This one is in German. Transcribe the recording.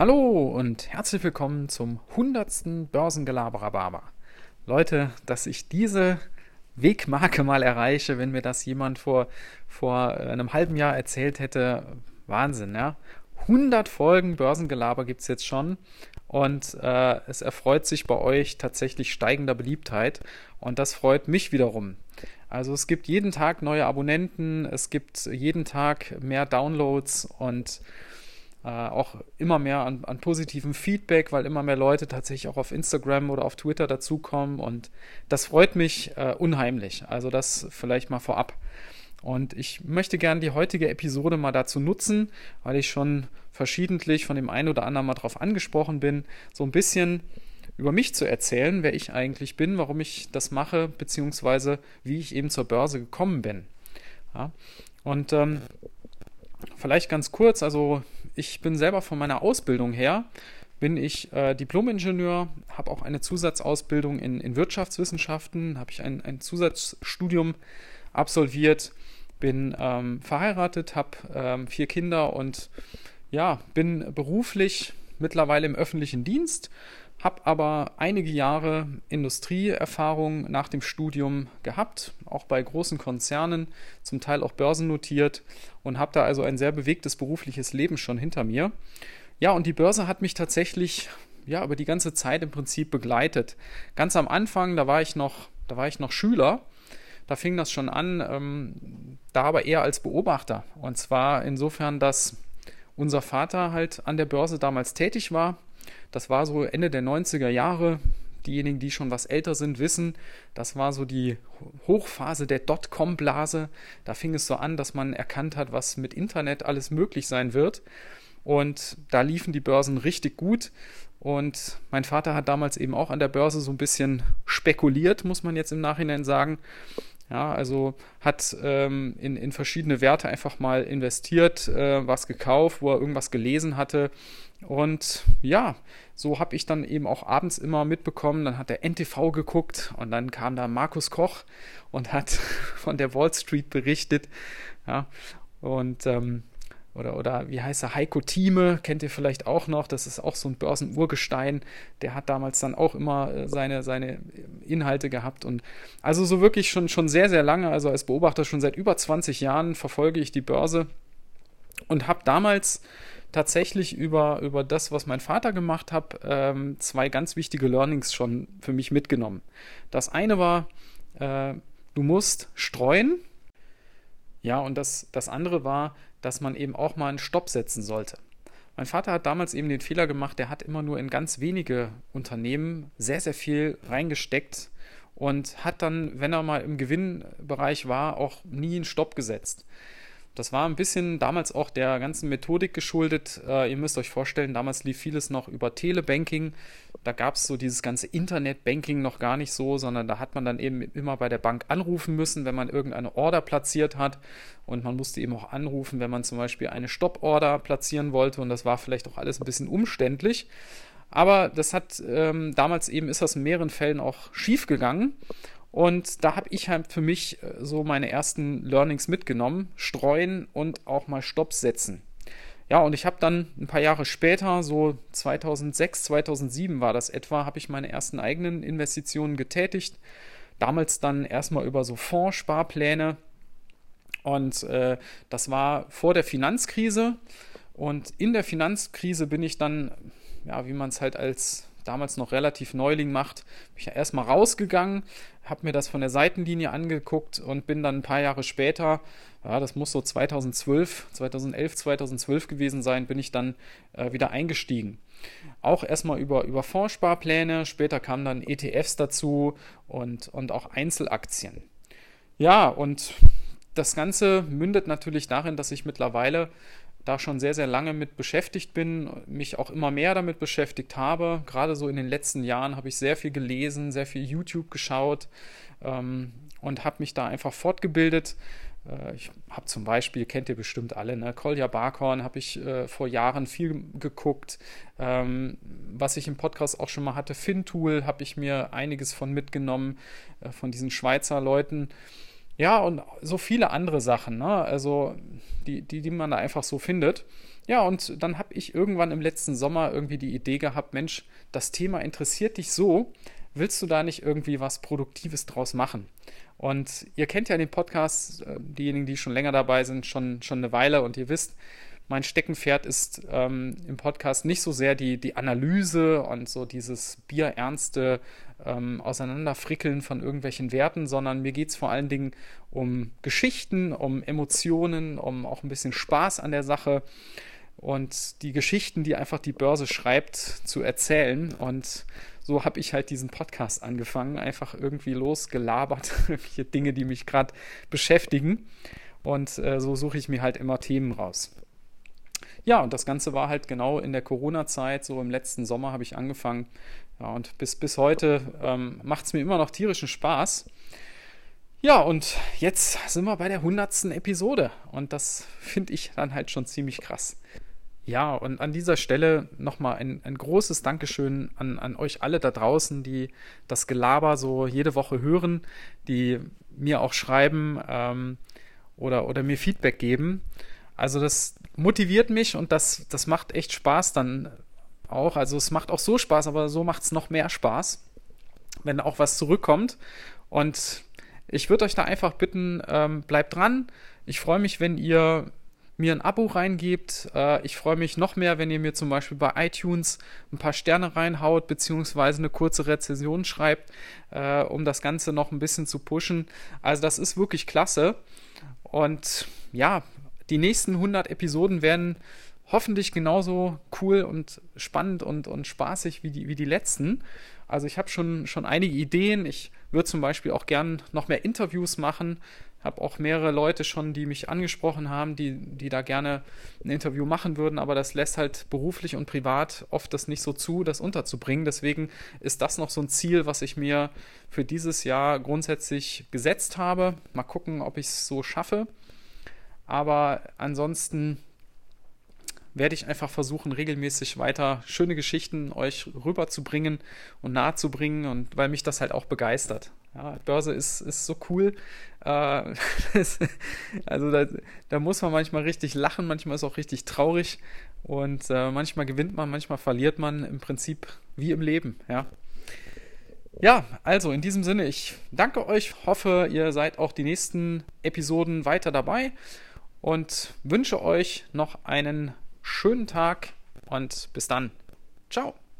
Hallo und herzlich willkommen zum 100. Börsengelaberer Leute, dass ich diese Wegmarke mal erreiche, wenn mir das jemand vor, vor einem halben Jahr erzählt hätte, Wahnsinn, ja. 100 Folgen Börsengelaber gibt es jetzt schon und äh, es erfreut sich bei euch tatsächlich steigender Beliebtheit und das freut mich wiederum. Also es gibt jeden Tag neue Abonnenten, es gibt jeden Tag mehr Downloads und äh, auch immer mehr an, an positivem Feedback, weil immer mehr Leute tatsächlich auch auf Instagram oder auf Twitter dazukommen und das freut mich äh, unheimlich. Also das vielleicht mal vorab. Und ich möchte gerne die heutige Episode mal dazu nutzen, weil ich schon verschiedentlich von dem einen oder anderen mal drauf angesprochen bin, so ein bisschen über mich zu erzählen, wer ich eigentlich bin, warum ich das mache, beziehungsweise wie ich eben zur Börse gekommen bin. Ja. Und ähm, vielleicht ganz kurz, also ich bin selber von meiner Ausbildung her, bin ich äh, Diplom-Ingenieur, habe auch eine Zusatzausbildung in, in Wirtschaftswissenschaften, habe ich ein, ein Zusatzstudium absolviert, bin ähm, verheiratet, habe ähm, vier Kinder und ja, bin beruflich mittlerweile im öffentlichen Dienst, habe aber einige Jahre Industrieerfahrung nach dem Studium gehabt, auch bei großen Konzernen, zum Teil auch börsennotiert und habe da also ein sehr bewegtes berufliches Leben schon hinter mir. Ja, und die Börse hat mich tatsächlich ja über die ganze Zeit im Prinzip begleitet. Ganz am Anfang, da war ich noch, da war ich noch Schüler. Da fing das schon an, ähm, da aber eher als Beobachter. Und zwar insofern, dass unser Vater halt an der Börse damals tätig war das war so Ende der 90er Jahre. Diejenigen, die schon was älter sind, wissen, das war so die Hochphase der Dotcom-Blase. Da fing es so an, dass man erkannt hat, was mit Internet alles möglich sein wird. Und da liefen die Börsen richtig gut. Und mein Vater hat damals eben auch an der Börse so ein bisschen spekuliert, muss man jetzt im Nachhinein sagen. Ja, also hat ähm, in, in verschiedene Werte einfach mal investiert, äh, was gekauft, wo er irgendwas gelesen hatte. Und ja, so habe ich dann eben auch abends immer mitbekommen, dann hat der NTV geguckt und dann kam da Markus Koch und hat von der Wall Street berichtet. Ja, und ähm, oder, oder wie heißt er, Heiko Thieme, kennt ihr vielleicht auch noch, das ist auch so ein Börsenurgestein, der hat damals dann auch immer äh, seine, seine Inhalte gehabt. Und also so wirklich schon, schon sehr, sehr lange, also als Beobachter schon seit über 20 Jahren verfolge ich die Börse und habe damals tatsächlich über, über das, was mein Vater gemacht hat, ähm, zwei ganz wichtige Learnings schon für mich mitgenommen. Das eine war, äh, du musst streuen, ja, und das, das andere war, dass man eben auch mal einen Stopp setzen sollte. Mein Vater hat damals eben den Fehler gemacht, der hat immer nur in ganz wenige Unternehmen sehr, sehr viel reingesteckt und hat dann, wenn er mal im Gewinnbereich war, auch nie einen Stopp gesetzt. Das war ein bisschen damals auch der ganzen Methodik geschuldet. Äh, ihr müsst euch vorstellen, damals lief vieles noch über Telebanking. Da gab es so dieses ganze Internetbanking noch gar nicht so, sondern da hat man dann eben immer bei der Bank anrufen müssen, wenn man irgendeine Order platziert hat. Und man musste eben auch anrufen, wenn man zum Beispiel eine Stopp-Order platzieren wollte. Und das war vielleicht auch alles ein bisschen umständlich. Aber das hat ähm, damals eben ist das in mehreren Fällen auch schief gegangen. Und da habe ich halt für mich äh, so meine ersten Learnings mitgenommen. Streuen und auch mal Stopp setzen. Ja, und ich habe dann ein paar Jahre später, so 2006, 2007 war das etwa, habe ich meine ersten eigenen Investitionen getätigt. Damals dann erstmal über so Fondssparpläne. Und äh, das war vor der Finanzkrise. Und in der Finanzkrise bin ich dann, ja, wie man es halt als damals noch relativ Neuling macht, bin ich ja erstmal rausgegangen, habe mir das von der Seitenlinie angeguckt und bin dann ein paar Jahre später, ja, das muss so 2012, 2011, 2012 gewesen sein, bin ich dann äh, wieder eingestiegen. Auch erstmal über, über Fondssparpläne, später kamen dann ETFs dazu und, und auch Einzelaktien. Ja, und das Ganze mündet natürlich darin, dass ich mittlerweile da schon sehr, sehr lange mit beschäftigt bin, mich auch immer mehr damit beschäftigt habe. Gerade so in den letzten Jahren habe ich sehr viel gelesen, sehr viel YouTube geschaut ähm, und habe mich da einfach fortgebildet. Äh, ich habe zum Beispiel, kennt ihr bestimmt alle, ne? Kolja Barkhorn habe ich äh, vor Jahren viel geguckt. Ähm, was ich im Podcast auch schon mal hatte, Fintool, habe ich mir einiges von mitgenommen, äh, von diesen Schweizer Leuten. Ja, und so viele andere Sachen, ne? Also, die, die, die man da einfach so findet. Ja, und dann habe ich irgendwann im letzten Sommer irgendwie die Idee gehabt, Mensch, das Thema interessiert dich so, willst du da nicht irgendwie was Produktives draus machen? Und ihr kennt ja den Podcast, äh, diejenigen, die schon länger dabei sind, schon, schon eine Weile und ihr wisst, mein Steckenpferd ist ähm, im Podcast nicht so sehr die, die Analyse und so dieses bierernste ähm, Auseinanderfrickeln von irgendwelchen Werten, sondern mir geht es vor allen Dingen um Geschichten, um Emotionen, um auch ein bisschen Spaß an der Sache und die Geschichten, die einfach die Börse schreibt, zu erzählen. Und so habe ich halt diesen Podcast angefangen, einfach irgendwie losgelabert, irgendwelche Dinge, die mich gerade beschäftigen. Und äh, so suche ich mir halt immer Themen raus. Ja, und das Ganze war halt genau in der Corona-Zeit, so im letzten Sommer habe ich angefangen. Ja, und bis, bis heute ähm, macht es mir immer noch tierischen Spaß. Ja, und jetzt sind wir bei der hundertsten Episode. Und das finde ich dann halt schon ziemlich krass. Ja, und an dieser Stelle nochmal ein, ein großes Dankeschön an, an euch alle da draußen, die das Gelaber so jede Woche hören, die mir auch schreiben ähm, oder, oder mir Feedback geben. Also das motiviert mich und das, das macht echt Spaß dann auch. Also es macht auch so Spaß, aber so macht es noch mehr Spaß, wenn auch was zurückkommt. Und ich würde euch da einfach bitten, ähm, bleibt dran. Ich freue mich, wenn ihr mir ein Abo reingebt. Äh, ich freue mich noch mehr, wenn ihr mir zum Beispiel bei iTunes ein paar Sterne reinhaut, beziehungsweise eine kurze Rezension schreibt, äh, um das Ganze noch ein bisschen zu pushen. Also das ist wirklich klasse. Und ja, die nächsten 100 Episoden werden hoffentlich genauso cool und spannend und, und spaßig wie die, wie die letzten. Also ich habe schon, schon einige Ideen. Ich würde zum Beispiel auch gern noch mehr Interviews machen habe auch mehrere Leute schon, die mich angesprochen haben, die, die da gerne ein Interview machen würden, aber das lässt halt beruflich und privat oft das nicht so zu, das unterzubringen. Deswegen ist das noch so ein Ziel, was ich mir für dieses Jahr grundsätzlich gesetzt habe. Mal gucken, ob ich es so schaffe. Aber ansonsten werde ich einfach versuchen, regelmäßig weiter schöne Geschichten euch rüberzubringen und nahezubringen und weil mich das halt auch begeistert. Ja, Börse ist, ist so cool. Äh, also da, da, muss man manchmal richtig lachen, manchmal ist auch richtig traurig und äh, manchmal gewinnt man, manchmal verliert man im Prinzip wie im Leben. Ja. Ja, also in diesem Sinne, ich danke euch, hoffe, ihr seid auch die nächsten Episoden weiter dabei und wünsche euch noch einen schönen Tag und bis dann. Ciao.